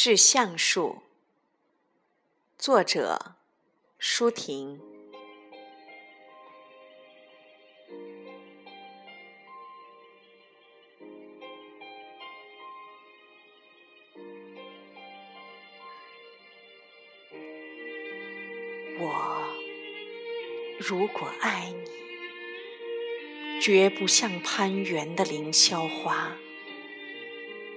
致橡树，作者舒婷。我如果爱你，绝不像攀援的凌霄花。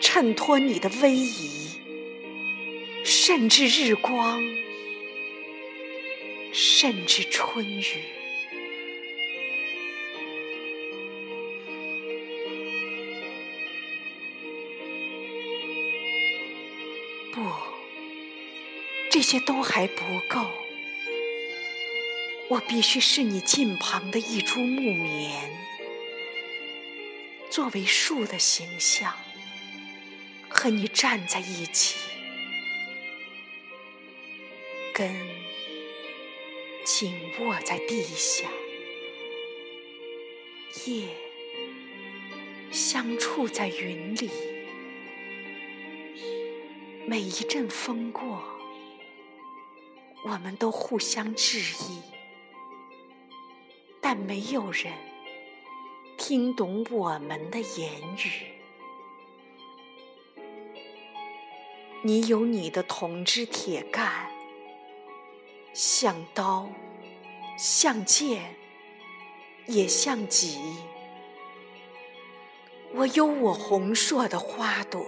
衬托你的威仪，甚至日光，甚至春雨。不，这些都还不够。我必须是你近旁的一株木棉，作为树的形象。和你站在一起，根紧握在地下，叶相触在云里。每一阵风过，我们都互相致意，但没有人听懂我们的言语。你有你的铜枝铁干，像刀，像剑，也像戟；我有我红硕的花朵，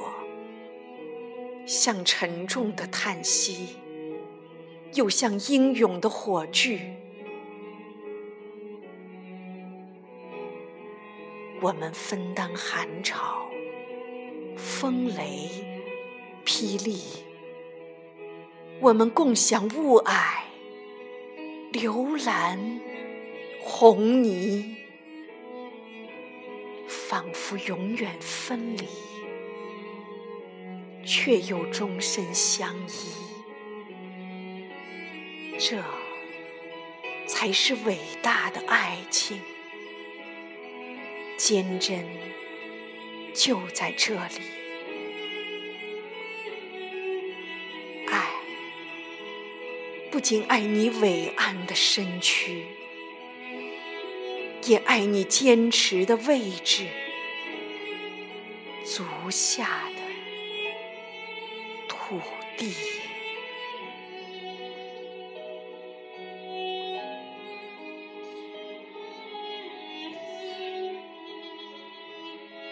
像沉重的叹息，又像英勇的火炬。我们分担寒潮，风雷。霹雳，我们共享雾霭、流岚、红泥，仿佛永远分离，却又终身相依。这才是伟大的爱情，坚贞就在这里。不仅爱你伟岸的身躯，也爱你坚持的位置，足下的土地。